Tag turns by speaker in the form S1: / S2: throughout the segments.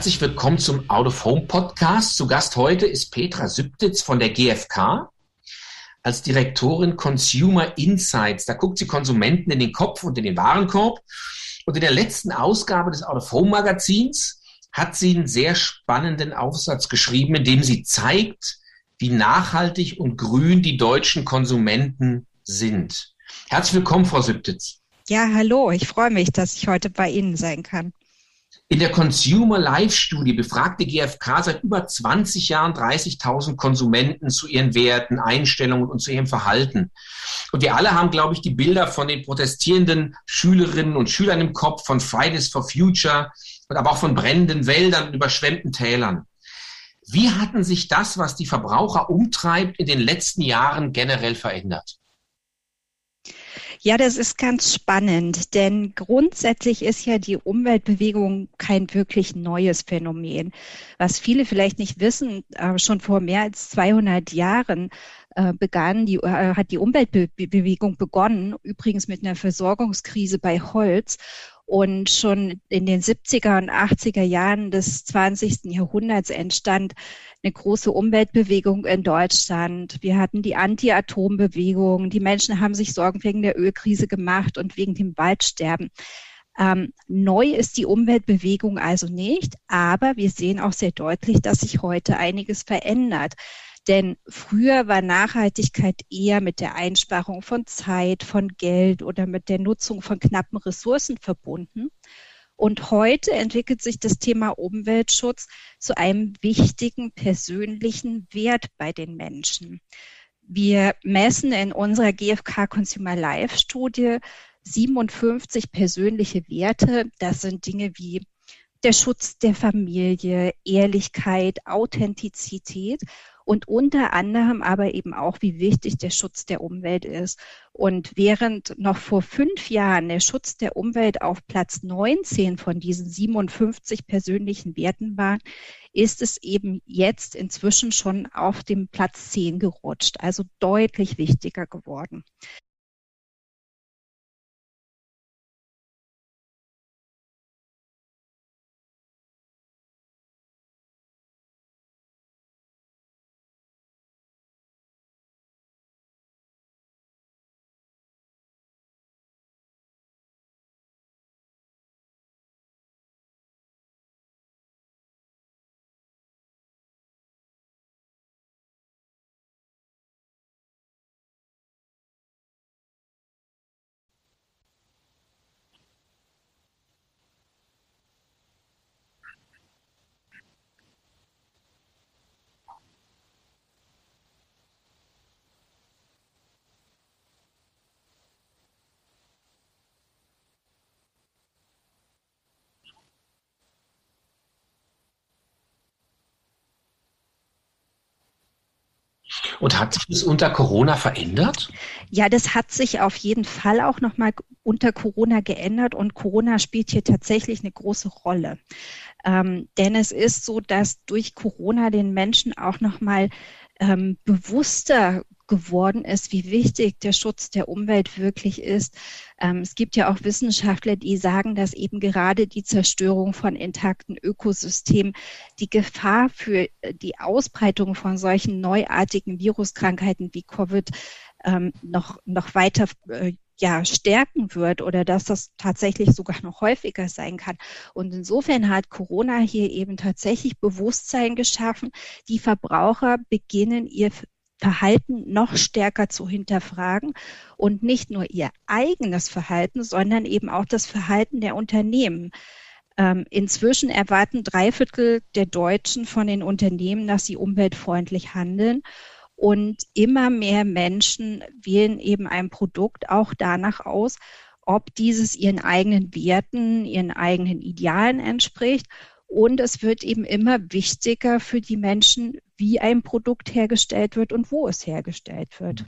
S1: Herzlich willkommen zum Out of Home Podcast. Zu Gast heute ist Petra Sübtitz von der GfK als Direktorin Consumer Insights. Da guckt sie Konsumenten in den Kopf und in den Warenkorb. Und in der letzten Ausgabe des Out of Home Magazins hat sie einen sehr spannenden Aufsatz geschrieben, in dem sie zeigt, wie nachhaltig und grün die deutschen Konsumenten sind. Herzlich willkommen, Frau Sübtitz.
S2: Ja, hallo. Ich freue mich, dass ich heute bei Ihnen sein kann.
S1: In der Consumer Life Studie befragte GfK seit über 20 Jahren 30.000 Konsumenten zu ihren Werten, Einstellungen und zu ihrem Verhalten. Und wir alle haben, glaube ich, die Bilder von den protestierenden Schülerinnen und Schülern im Kopf, von Fridays for Future und aber auch von brennenden Wäldern und überschwemmten Tälern. Wie hatten sich das, was die Verbraucher umtreibt, in den letzten Jahren generell verändert?
S2: Ja, das ist ganz spannend, denn grundsätzlich ist ja die Umweltbewegung kein wirklich neues Phänomen. Was viele vielleicht nicht wissen, äh, schon vor mehr als 200 Jahren äh, begann, die, äh, hat die Umweltbewegung begonnen, übrigens mit einer Versorgungskrise bei Holz. Und schon in den 70er und 80er Jahren des 20. Jahrhunderts entstand eine große Umweltbewegung in Deutschland. Wir hatten die Anti-Atom-Bewegung. Die Menschen haben sich Sorgen wegen der Ölkrise gemacht und wegen dem Waldsterben. Ähm, neu ist die Umweltbewegung also nicht, aber wir sehen auch sehr deutlich, dass sich heute einiges verändert. Denn früher war Nachhaltigkeit eher mit der Einsparung von Zeit, von Geld oder mit der Nutzung von knappen Ressourcen verbunden. Und heute entwickelt sich das Thema Umweltschutz zu einem wichtigen persönlichen Wert bei den Menschen. Wir messen in unserer GfK Consumer Life Studie 57 persönliche Werte. Das sind Dinge wie der Schutz der Familie, Ehrlichkeit, Authentizität und unter anderem aber eben auch, wie wichtig der Schutz der Umwelt ist. Und während noch vor fünf Jahren der Schutz der Umwelt auf Platz 19 von diesen 57 persönlichen Werten war, ist es eben jetzt inzwischen schon auf dem Platz 10 gerutscht, also deutlich wichtiger geworden.
S1: Und hat sich das unter Corona verändert?
S2: Ja, das hat sich auf jeden Fall auch nochmal unter Corona geändert und Corona spielt hier tatsächlich eine große Rolle. Ähm, denn es ist so, dass durch Corona den Menschen auch nochmal ähm, bewusster geworden ist, wie wichtig der Schutz der Umwelt wirklich ist. Ähm, es gibt ja auch Wissenschaftler, die sagen, dass eben gerade die Zerstörung von intakten Ökosystemen die Gefahr für äh, die Ausbreitung von solchen neuartigen Viruskrankheiten wie Covid ähm, noch, noch weiter äh, ja, stärken wird oder dass das tatsächlich sogar noch häufiger sein kann. Und insofern hat Corona hier eben tatsächlich Bewusstsein geschaffen. Die Verbraucher beginnen ihr Verhalten noch stärker zu hinterfragen und nicht nur ihr eigenes Verhalten, sondern eben auch das Verhalten der Unternehmen. Ähm, inzwischen erwarten drei Viertel der Deutschen von den Unternehmen, dass sie umweltfreundlich handeln. Und immer mehr Menschen wählen eben ein Produkt auch danach aus, ob dieses ihren eigenen Werten, ihren eigenen Idealen entspricht und es wird eben immer wichtiger für die Menschen, wie ein Produkt hergestellt wird und wo es hergestellt wird.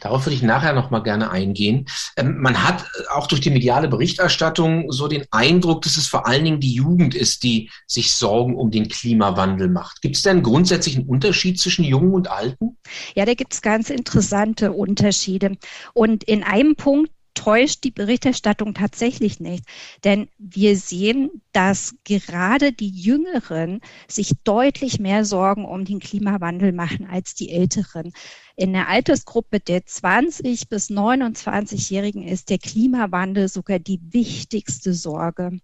S1: Darauf würde ich nachher noch mal gerne eingehen. Ähm, man hat auch durch die mediale Berichterstattung so den Eindruck, dass es vor allen Dingen die Jugend ist, die sich Sorgen um den Klimawandel macht. Gibt es denn grundsätzlich einen Unterschied zwischen Jungen und Alten?
S2: Ja, da gibt es ganz interessante Unterschiede. Und in einem Punkt täuscht die Berichterstattung tatsächlich nicht. Denn wir sehen, dass gerade die Jüngeren sich deutlich mehr Sorgen um den Klimawandel machen als die Älteren. In der Altersgruppe der 20 bis 29-Jährigen ist der Klimawandel sogar die wichtigste Sorge.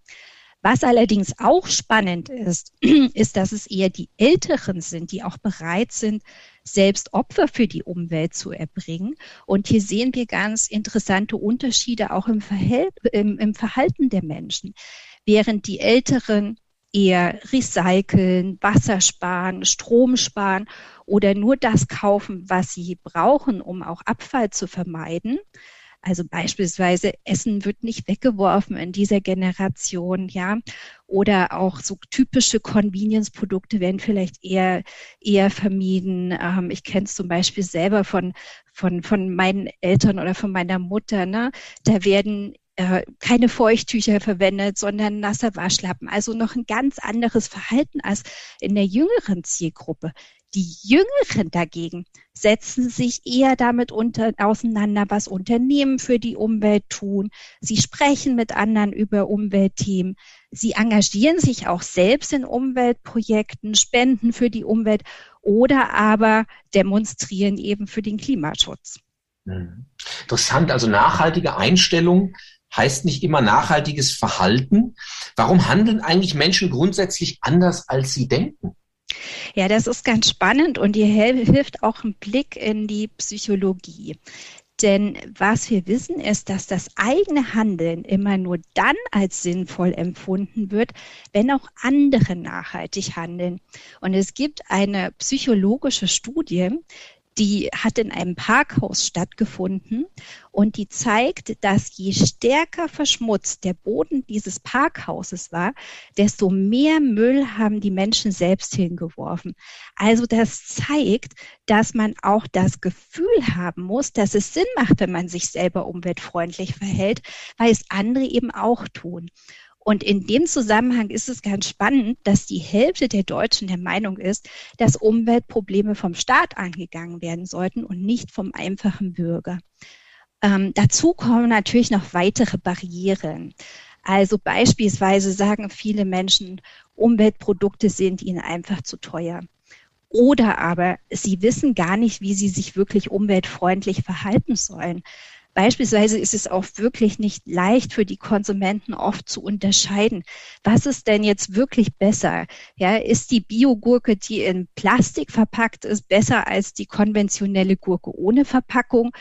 S2: Was allerdings auch spannend ist, ist, dass es eher die Älteren sind, die auch bereit sind, selbst Opfer für die Umwelt zu erbringen. Und hier sehen wir ganz interessante Unterschiede auch im, Verhält im, im Verhalten der Menschen. Während die Älteren eher recyceln, Wasser sparen, Strom sparen oder nur das kaufen, was sie brauchen, um auch Abfall zu vermeiden, also beispielsweise Essen wird nicht weggeworfen in dieser Generation, ja. Oder auch so typische Convenience-Produkte werden vielleicht eher, eher vermieden. Ähm, ich kenne es zum Beispiel selber von, von, von meinen Eltern oder von meiner Mutter, ne. Da werden äh, keine Feuchttücher verwendet, sondern nasser Waschlappen. Also noch ein ganz anderes Verhalten als in der jüngeren Zielgruppe. Die Jüngeren dagegen setzen sich eher damit unter, auseinander, was Unternehmen für die Umwelt tun. Sie sprechen mit anderen über Umweltthemen. Sie engagieren sich auch selbst in Umweltprojekten, spenden für die Umwelt oder aber demonstrieren eben für den Klimaschutz.
S1: Mhm. Interessant, also nachhaltige Einstellung heißt nicht immer nachhaltiges Verhalten. Warum handeln eigentlich Menschen grundsätzlich anders, als sie denken?
S2: Ja, das ist ganz spannend und hier hilft auch ein Blick in die Psychologie. Denn was wir wissen ist, dass das eigene Handeln immer nur dann als sinnvoll empfunden wird, wenn auch andere nachhaltig handeln. Und es gibt eine psychologische Studie, die hat in einem Parkhaus stattgefunden und die zeigt, dass je stärker verschmutzt der Boden dieses Parkhauses war, desto mehr Müll haben die Menschen selbst hingeworfen. Also das zeigt, dass man auch das Gefühl haben muss, dass es Sinn macht, wenn man sich selber umweltfreundlich verhält, weil es andere eben auch tun. Und in dem Zusammenhang ist es ganz spannend, dass die Hälfte der Deutschen der Meinung ist, dass Umweltprobleme vom Staat angegangen werden sollten und nicht vom einfachen Bürger. Ähm, dazu kommen natürlich noch weitere Barrieren. Also beispielsweise sagen viele Menschen, Umweltprodukte sind ihnen einfach zu teuer. Oder aber sie wissen gar nicht, wie sie sich wirklich umweltfreundlich verhalten sollen. Beispielsweise ist es auch wirklich nicht leicht für die Konsumenten oft zu unterscheiden, was ist denn jetzt wirklich besser? Ja, ist die Biogurke, die in Plastik verpackt ist, besser als die konventionelle Gurke ohne Verpackung?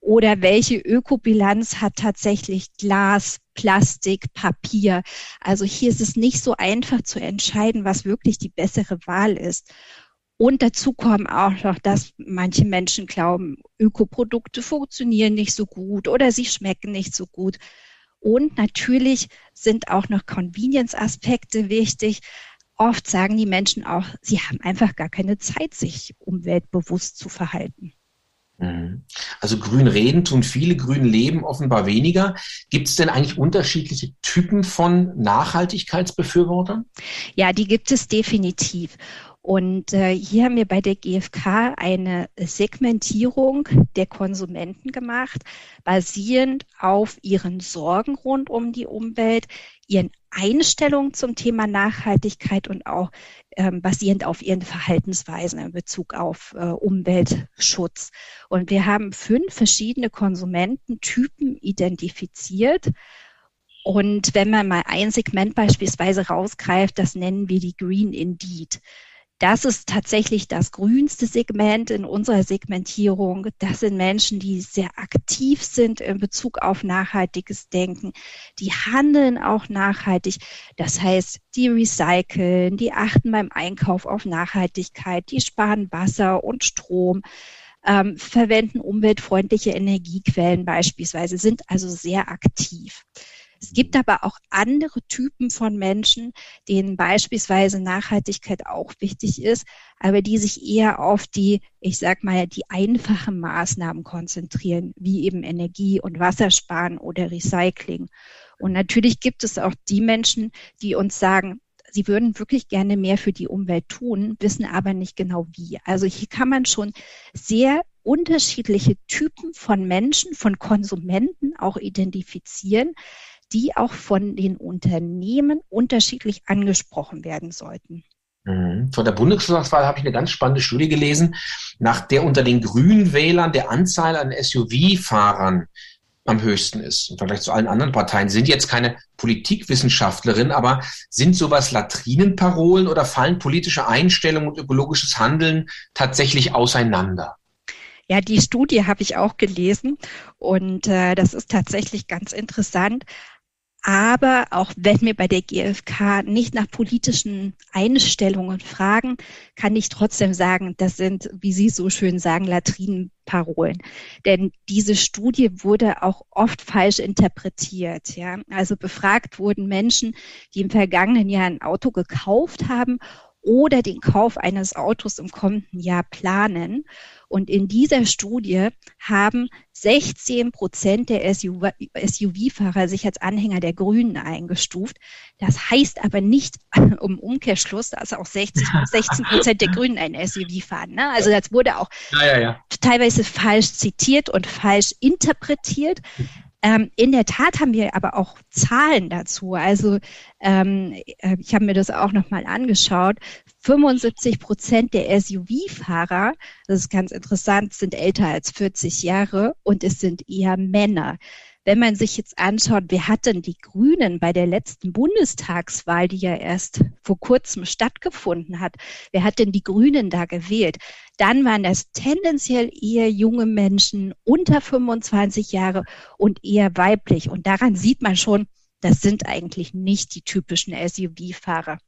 S2: Oder welche Ökobilanz hat tatsächlich Glas, Plastik, Papier? Also hier ist es nicht so einfach zu entscheiden, was wirklich die bessere Wahl ist. Und dazu kommen auch noch, dass manche Menschen glauben, Ökoprodukte funktionieren nicht so gut oder sie schmecken nicht so gut. Und natürlich sind auch noch Convenience-Aspekte wichtig. Oft sagen die Menschen auch, sie haben einfach gar keine Zeit, sich umweltbewusst zu verhalten.
S1: Mhm. Also grün reden tun viele, grün leben offenbar weniger. Gibt es denn eigentlich unterschiedliche Typen von Nachhaltigkeitsbefürwortern?
S2: Ja, die gibt es definitiv. Und äh, hier haben wir bei der GfK eine Segmentierung der Konsumenten gemacht, basierend auf ihren Sorgen rund um die Umwelt, ihren Einstellungen zum Thema Nachhaltigkeit und auch ähm, basierend auf ihren Verhaltensweisen in Bezug auf äh, Umweltschutz. Und wir haben fünf verschiedene Konsumententypen identifiziert. Und wenn man mal ein Segment beispielsweise rausgreift, das nennen wir die Green Indeed. Das ist tatsächlich das grünste Segment in unserer Segmentierung. Das sind Menschen, die sehr aktiv sind in Bezug auf nachhaltiges Denken. Die handeln auch nachhaltig. Das heißt, die recyceln, die achten beim Einkauf auf Nachhaltigkeit, die sparen Wasser und Strom. Ähm, verwenden umweltfreundliche Energiequellen beispielsweise, sind also sehr aktiv. Es gibt aber auch andere Typen von Menschen, denen beispielsweise Nachhaltigkeit auch wichtig ist, aber die sich eher auf die, ich sag mal, die einfachen Maßnahmen konzentrieren, wie eben Energie- und Wassersparen oder Recycling. Und natürlich gibt es auch die Menschen, die uns sagen, sie würden wirklich gerne mehr für die Umwelt tun, wissen aber nicht genau wie. Also hier kann man schon sehr unterschiedliche Typen von Menschen, von Konsumenten auch identifizieren, die auch von den Unternehmen unterschiedlich angesprochen werden sollten.
S1: Mhm. Von der Bundestagswahl habe ich eine ganz spannende Studie gelesen, nach der unter den Grünwählern der Anzahl an SUV-Fahrern am höchsten ist im Vergleich zu allen anderen Parteien. Sind jetzt keine Politikwissenschaftlerin, aber sind sowas Latrinenparolen oder fallen politische Einstellungen und ökologisches Handeln tatsächlich auseinander?
S2: Ja, die Studie habe ich auch gelesen und äh, das ist tatsächlich ganz interessant. Aber auch wenn wir bei der GfK nicht nach politischen Einstellungen fragen, kann ich trotzdem sagen, das sind, wie Sie so schön sagen, Latrinenparolen. Denn diese Studie wurde auch oft falsch interpretiert. Ja? Also befragt wurden Menschen, die im vergangenen Jahr ein Auto gekauft haben oder den Kauf eines Autos im kommenden Jahr planen. Und in dieser Studie haben 16 Prozent der SUV-Fahrer sich als Anhänger der Grünen eingestuft. Das heißt aber nicht um Umkehrschluss, dass auch 60, 16 Prozent der Grünen ein SUV fahren. Ne? Also das wurde auch ja, ja, ja. teilweise falsch zitiert und falsch interpretiert. Ähm, in der Tat haben wir aber auch Zahlen dazu. Also ähm, äh, ich habe mir das auch nochmal angeschaut. 75 Prozent der SUV-Fahrer, das ist ganz interessant, sind älter als 40 Jahre und es sind eher Männer. Wenn man sich jetzt anschaut, wer hat denn die Grünen bei der letzten Bundestagswahl, die ja erst vor kurzem stattgefunden hat, wer hat denn die Grünen da gewählt? Dann waren das tendenziell eher junge Menschen unter 25 Jahre und eher weiblich. Und daran sieht man schon, das sind eigentlich nicht die typischen SUV-Fahrer.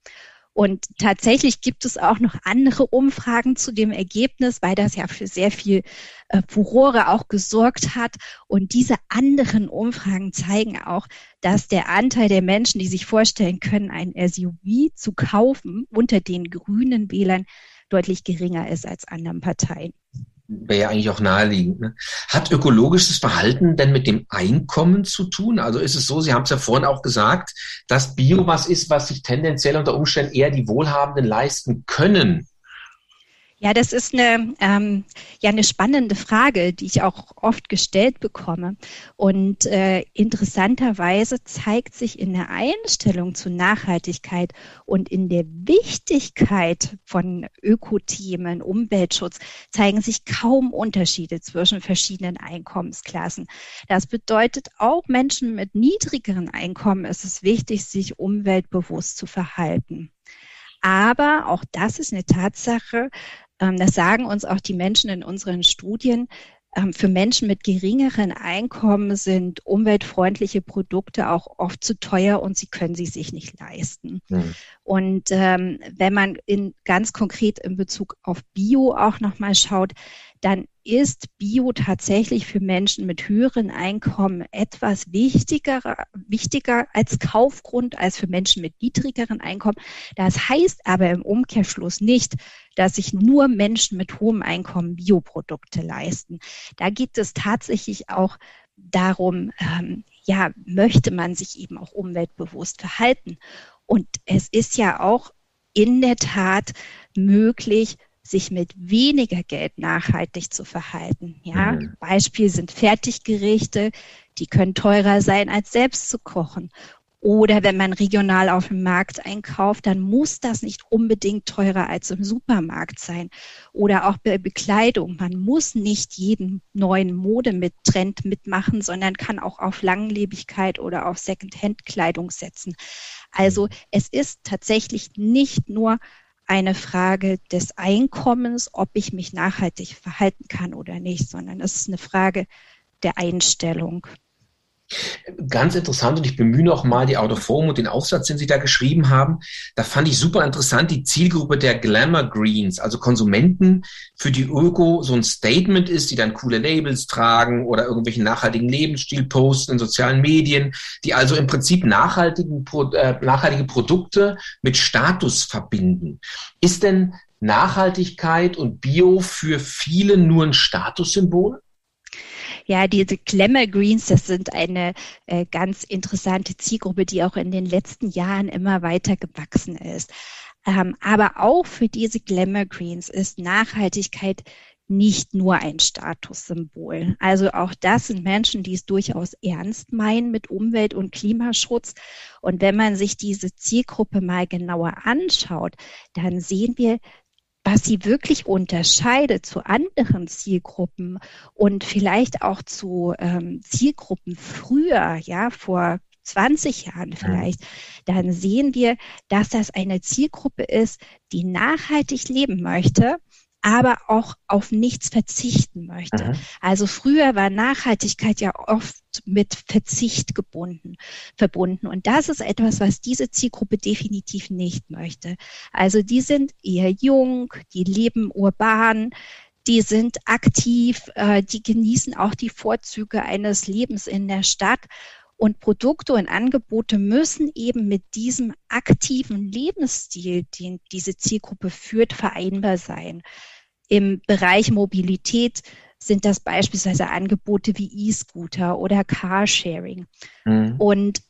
S2: Und tatsächlich gibt es auch noch andere Umfragen zu dem Ergebnis, weil das ja für sehr viel äh, Furore auch gesorgt hat. Und diese anderen Umfragen zeigen auch, dass der Anteil der Menschen, die sich vorstellen können, ein SUV zu kaufen, unter den grünen Wählern deutlich geringer ist als anderen Parteien
S1: wäre ja eigentlich auch naheliegend. Ne? Hat ökologisches Verhalten denn mit dem Einkommen zu tun? Also ist es so, Sie haben es ja vorhin auch gesagt, dass Bio was ist, was sich tendenziell unter Umständen eher die Wohlhabenden leisten können.
S2: Ja, das ist eine, ähm, ja, eine spannende Frage, die ich auch oft gestellt bekomme. Und äh, interessanterweise zeigt sich in der Einstellung zu Nachhaltigkeit und in der Wichtigkeit von Ökothemen, Umweltschutz, zeigen sich kaum Unterschiede zwischen verschiedenen Einkommensklassen. Das bedeutet, auch Menschen mit niedrigeren Einkommen ist es wichtig, sich umweltbewusst zu verhalten. Aber auch das ist eine Tatsache, das sagen uns auch die Menschen in unseren Studien. Ähm, für Menschen mit geringeren Einkommen sind umweltfreundliche Produkte auch oft zu teuer und sie können sie sich nicht leisten. Mhm. Und ähm, wenn man in ganz konkret in Bezug auf Bio auch nochmal schaut, dann ist Bio tatsächlich für Menschen mit höheren Einkommen etwas wichtiger, wichtiger als Kaufgrund als für Menschen mit niedrigeren Einkommen. Das heißt aber im Umkehrschluss nicht, dass sich nur Menschen mit hohem Einkommen Bioprodukte leisten. Da geht es tatsächlich auch darum, ähm, ja, möchte man sich eben auch umweltbewusst verhalten. Und es ist ja auch in der Tat möglich, sich mit weniger Geld nachhaltig zu verhalten. Ja, mhm. Beispiel sind Fertiggerichte, die können teurer sein als selbst zu kochen. Oder wenn man regional auf dem Markt einkauft, dann muss das nicht unbedingt teurer als im Supermarkt sein. Oder auch bei Bekleidung. Man muss nicht jeden neuen Mode mit Trend mitmachen, sondern kann auch auf Langlebigkeit oder auf Secondhand-Kleidung setzen. Also es ist tatsächlich nicht nur eine Frage des Einkommens, ob ich mich nachhaltig verhalten kann oder nicht, sondern es ist eine Frage der Einstellung.
S1: Ganz interessant und ich bemühe noch mal die Autoform und den Aufsatz, den Sie da geschrieben haben. Da fand ich super interessant die Zielgruppe der Glamour Greens, also Konsumenten, für die Öko so ein Statement ist, die dann coole Labels tragen oder irgendwelchen nachhaltigen Lebensstil posten in sozialen Medien, die also im Prinzip nachhaltigen, äh, nachhaltige Produkte mit Status verbinden. Ist denn Nachhaltigkeit und Bio für viele nur ein Statussymbol?
S2: Ja, diese Glamour Greens, das sind eine äh, ganz interessante Zielgruppe, die auch in den letzten Jahren immer weiter gewachsen ist. Ähm, aber auch für diese Glamour Greens ist Nachhaltigkeit nicht nur ein Statussymbol. Also auch das sind Menschen, die es durchaus ernst meinen mit Umwelt- und Klimaschutz. Und wenn man sich diese Zielgruppe mal genauer anschaut, dann sehen wir, was sie wirklich unterscheidet zu anderen Zielgruppen und vielleicht auch zu ähm, Zielgruppen früher, ja, vor 20 Jahren vielleicht, dann sehen wir, dass das eine Zielgruppe ist, die nachhaltig leben möchte, aber auch auf nichts verzichten möchte. Aha. Also früher war Nachhaltigkeit ja oft mit Verzicht gebunden, verbunden. Und das ist etwas, was diese Zielgruppe definitiv nicht möchte. Also die sind eher jung, die leben urban, die sind aktiv, äh, die genießen auch die Vorzüge eines Lebens in der Stadt. Und Produkte und Angebote müssen eben mit diesem aktiven Lebensstil, den diese Zielgruppe führt, vereinbar sein. Im Bereich Mobilität sind das beispielsweise Angebote wie E-Scooter oder Carsharing. Mhm. Und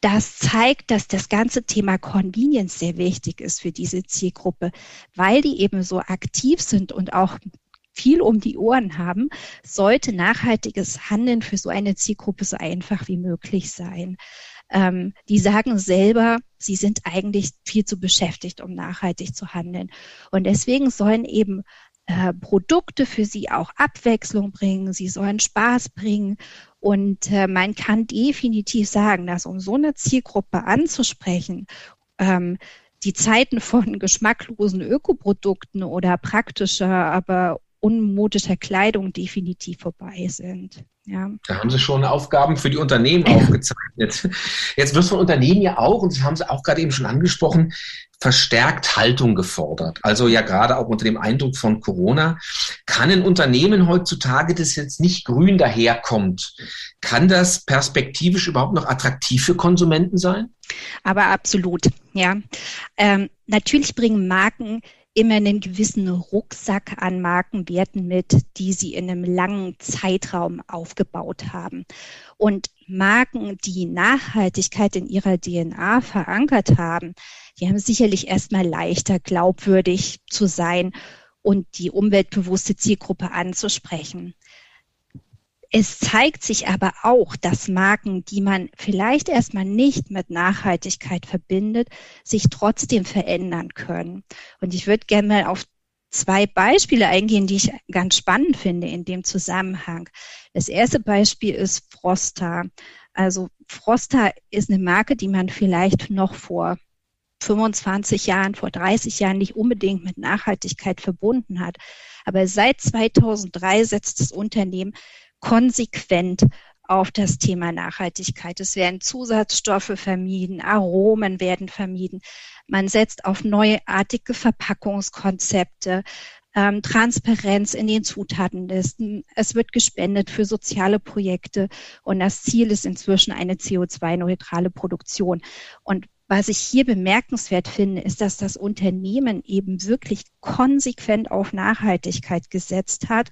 S2: das zeigt, dass das ganze Thema Convenience sehr wichtig ist für diese Zielgruppe, weil die eben so aktiv sind und auch viel um die Ohren haben, sollte nachhaltiges Handeln für so eine Zielgruppe so einfach wie möglich sein. Ähm, die sagen selber, sie sind eigentlich viel zu beschäftigt, um nachhaltig zu handeln. Und deswegen sollen eben äh, Produkte für sie auch Abwechslung bringen, sie sollen Spaß bringen. Und äh, man kann definitiv sagen, dass um so eine Zielgruppe anzusprechen, ähm, die Zeiten von geschmacklosen Ökoprodukten oder praktischer, aber unmodischer Kleidung definitiv vorbei sind.
S1: Ja. Da haben Sie schon Aufgaben für die Unternehmen aufgezeichnet. Jetzt wird von Unternehmen ja auch, und Sie haben es auch gerade eben schon angesprochen, verstärkt Haltung gefordert. Also ja gerade auch unter dem Eindruck von Corona. Kann ein Unternehmen heutzutage, das jetzt nicht grün daherkommt, kann das perspektivisch überhaupt noch attraktiv für Konsumenten sein?
S2: Aber absolut, ja. Ähm, natürlich bringen Marken immer einen gewissen Rucksack an Markenwerten mit, die sie in einem langen Zeitraum aufgebaut haben. Und Marken, die Nachhaltigkeit in ihrer DNA verankert haben, die haben sicherlich erstmal leichter glaubwürdig zu sein und die umweltbewusste Zielgruppe anzusprechen. Es zeigt sich aber auch, dass Marken, die man vielleicht erstmal nicht mit Nachhaltigkeit verbindet, sich trotzdem verändern können. Und ich würde gerne mal auf zwei Beispiele eingehen, die ich ganz spannend finde in dem Zusammenhang. Das erste Beispiel ist Frosta. Also Frosta ist eine Marke, die man vielleicht noch vor 25 Jahren, vor 30 Jahren nicht unbedingt mit Nachhaltigkeit verbunden hat. Aber seit 2003 setzt das Unternehmen konsequent auf das Thema Nachhaltigkeit. Es werden Zusatzstoffe vermieden, Aromen werden vermieden. Man setzt auf neuartige Verpackungskonzepte, ähm, Transparenz in den Zutatenlisten. Es wird gespendet für soziale Projekte und das Ziel ist inzwischen eine CO2-neutrale Produktion. Und was ich hier bemerkenswert finde, ist, dass das Unternehmen eben wirklich konsequent auf Nachhaltigkeit gesetzt hat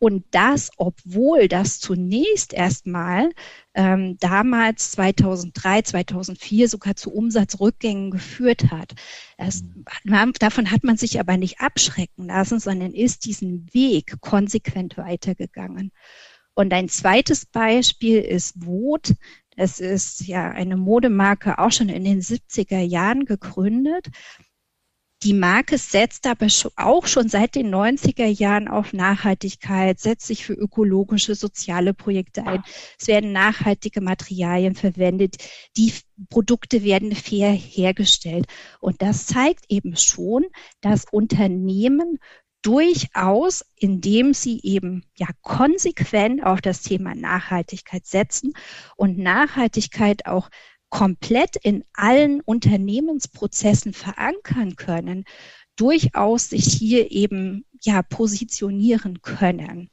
S2: und das, obwohl das zunächst erstmal ähm, damals 2003, 2004 sogar zu Umsatzrückgängen geführt hat. Das, man, davon hat man sich aber nicht abschrecken lassen, sondern ist diesen Weg konsequent weitergegangen. Und ein zweites Beispiel ist Vot. Das ist ja eine Modemarke auch schon in den 70er Jahren gegründet. Die Marke setzt aber auch schon seit den 90er Jahren auf Nachhaltigkeit, setzt sich für ökologische, soziale Projekte ein. Es werden nachhaltige Materialien verwendet. Die Produkte werden fair hergestellt. Und das zeigt eben schon, dass Unternehmen durchaus, indem sie eben ja konsequent auf das Thema Nachhaltigkeit setzen und Nachhaltigkeit auch komplett in allen Unternehmensprozessen verankern können, durchaus sich hier eben ja positionieren können.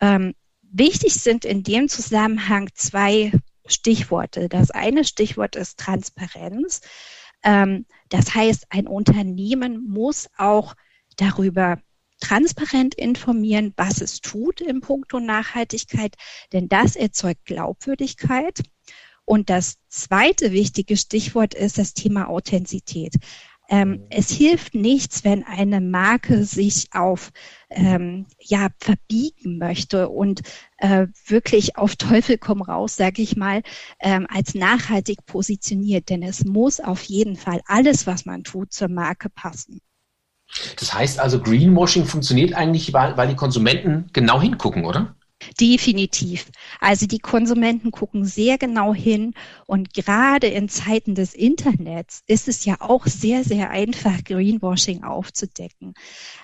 S2: Ähm, wichtig sind in dem Zusammenhang zwei Stichworte. Das eine Stichwort ist Transparenz. Ähm, das heißt, ein Unternehmen muss auch darüber transparent informieren, was es tut im Punkto Nachhaltigkeit, denn das erzeugt Glaubwürdigkeit. Und das zweite wichtige Stichwort ist das Thema Authentizität. Ähm, es hilft nichts, wenn eine Marke sich auf ähm, ja verbiegen möchte und äh, wirklich auf Teufel komm raus, sage ich mal, ähm, als nachhaltig positioniert. Denn es muss auf jeden Fall alles, was man tut, zur Marke passen.
S1: Das heißt also, Greenwashing funktioniert eigentlich, weil, weil die Konsumenten genau hingucken, oder?
S2: Definitiv. Also die Konsumenten gucken sehr genau hin und gerade in Zeiten des Internets ist es ja auch sehr, sehr einfach, Greenwashing aufzudecken.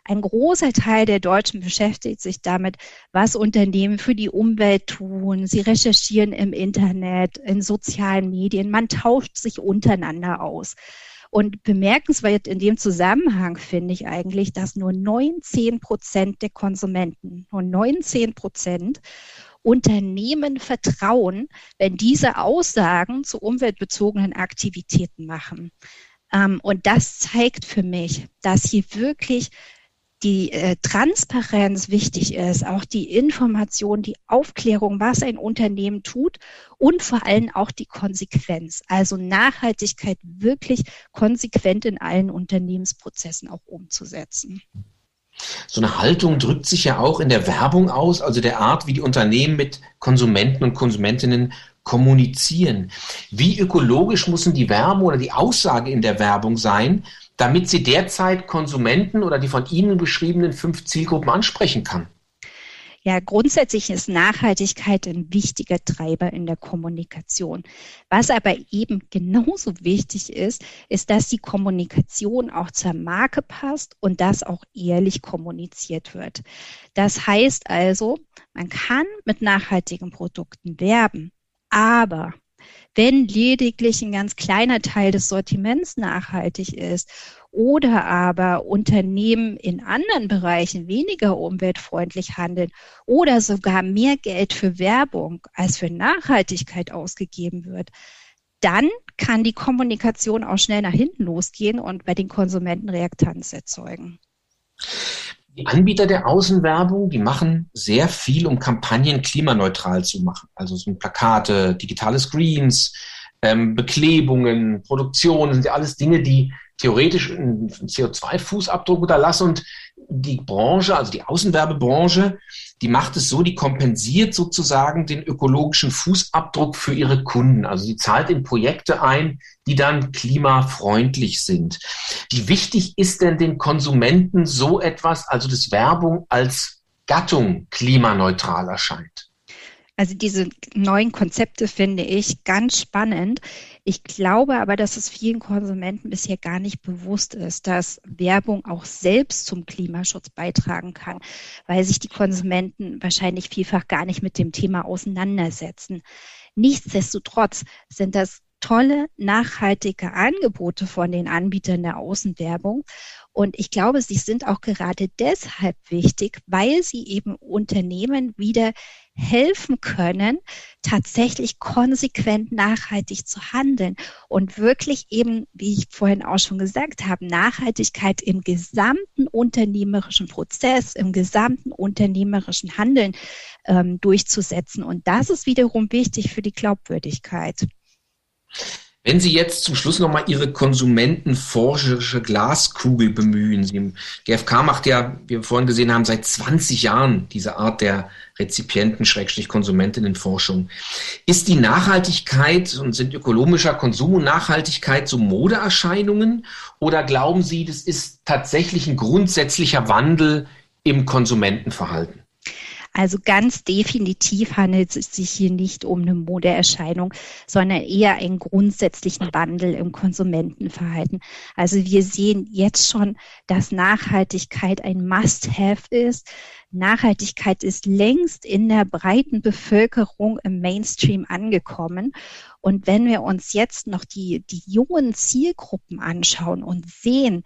S2: Ein großer Teil der Deutschen beschäftigt sich damit, was Unternehmen für die Umwelt tun. Sie recherchieren im Internet, in sozialen Medien. Man tauscht sich untereinander aus. Und bemerkenswert in dem Zusammenhang finde ich eigentlich, dass nur 19 Prozent der Konsumenten, nur 19 Prozent Unternehmen vertrauen, wenn diese Aussagen zu umweltbezogenen Aktivitäten machen. Ähm, und das zeigt für mich, dass hier wirklich die äh, Transparenz wichtig ist, auch die Information, die Aufklärung, was ein Unternehmen tut und vor allem auch die Konsequenz, also Nachhaltigkeit wirklich konsequent in allen Unternehmensprozessen auch umzusetzen.
S1: So eine Haltung drückt sich ja auch in der Werbung aus, also der Art, wie die Unternehmen mit Konsumenten und Konsumentinnen kommunizieren. Wie ökologisch muss die Werbung oder die Aussage in der Werbung sein, damit sie derzeit Konsumenten oder die von Ihnen beschriebenen fünf Zielgruppen ansprechen kann?
S2: Ja, grundsätzlich ist Nachhaltigkeit ein wichtiger Treiber in der Kommunikation. Was aber eben genauso wichtig ist, ist, dass die Kommunikation auch zur Marke passt und dass auch ehrlich kommuniziert wird. Das heißt also, man kann mit nachhaltigen Produkten werben, aber wenn lediglich ein ganz kleiner Teil des Sortiments nachhaltig ist oder aber Unternehmen in anderen Bereichen weniger umweltfreundlich handeln oder sogar mehr Geld für Werbung als für Nachhaltigkeit ausgegeben wird, dann kann die Kommunikation auch schnell nach hinten losgehen und bei den Konsumenten Reaktanz erzeugen.
S1: Die Anbieter der Außenwerbung, die machen sehr viel, um Kampagnen klimaneutral zu machen. Also sind Plakate, digitale Screens, ähm, Beklebungen, Produktionen, sind ja alles Dinge, die theoretisch einen CO2-Fußabdruck unterlassen und die Branche, also die Außenwerbebranche, die macht es so, die kompensiert sozusagen den ökologischen Fußabdruck für ihre Kunden. Also sie zahlt in Projekte ein, die dann klimafreundlich sind. Wie wichtig ist denn den Konsumenten so etwas, also das Werbung als Gattung klimaneutral erscheint?
S2: Also diese neuen Konzepte finde ich ganz spannend. Ich glaube aber, dass es vielen Konsumenten bisher gar nicht bewusst ist, dass Werbung auch selbst zum Klimaschutz beitragen kann, weil sich die Konsumenten wahrscheinlich vielfach gar nicht mit dem Thema auseinandersetzen. Nichtsdestotrotz sind das tolle, nachhaltige Angebote von den Anbietern der Außenwerbung. Und ich glaube, sie sind auch gerade deshalb wichtig, weil sie eben Unternehmen wieder helfen können, tatsächlich konsequent nachhaltig zu handeln und wirklich eben, wie ich vorhin auch schon gesagt habe, Nachhaltigkeit im gesamten unternehmerischen Prozess, im gesamten unternehmerischen Handeln ähm, durchzusetzen. Und das ist wiederum wichtig für die Glaubwürdigkeit.
S1: Wenn Sie jetzt zum Schluss nochmal Ihre konsumentenforscherische Glaskugel bemühen, Sie, GfK macht ja, wie wir vorhin gesehen haben, seit 20 Jahren diese Art der Rezipienten-Konsumentinnenforschung. Ist die Nachhaltigkeit und sind ökonomischer Konsum und Nachhaltigkeit so Modeerscheinungen oder glauben Sie, das ist tatsächlich ein grundsätzlicher Wandel im Konsumentenverhalten?
S2: Also ganz definitiv handelt es sich hier nicht um eine Modeerscheinung, sondern eher einen grundsätzlichen Wandel im Konsumentenverhalten. Also wir sehen jetzt schon, dass Nachhaltigkeit ein Must-Have ist. Nachhaltigkeit ist längst in der breiten Bevölkerung im Mainstream angekommen. Und wenn wir uns jetzt noch die, die jungen Zielgruppen anschauen und sehen,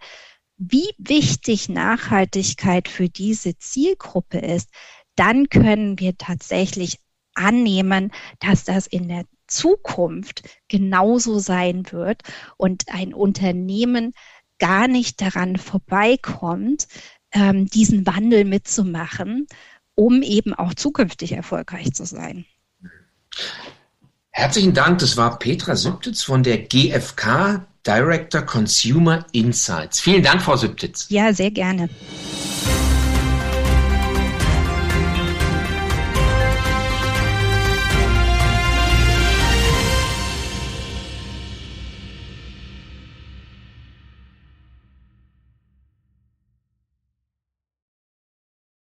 S2: wie wichtig Nachhaltigkeit für diese Zielgruppe ist, dann können wir tatsächlich annehmen, dass das in der Zukunft genauso sein wird und ein Unternehmen gar nicht daran vorbeikommt, ähm, diesen Wandel mitzumachen, um eben auch zukünftig erfolgreich zu sein.
S1: Herzlichen Dank. Das war Petra Sübtitz von der GfK, Director Consumer Insights. Vielen Dank, Frau Sübtitz.
S2: Ja, sehr gerne.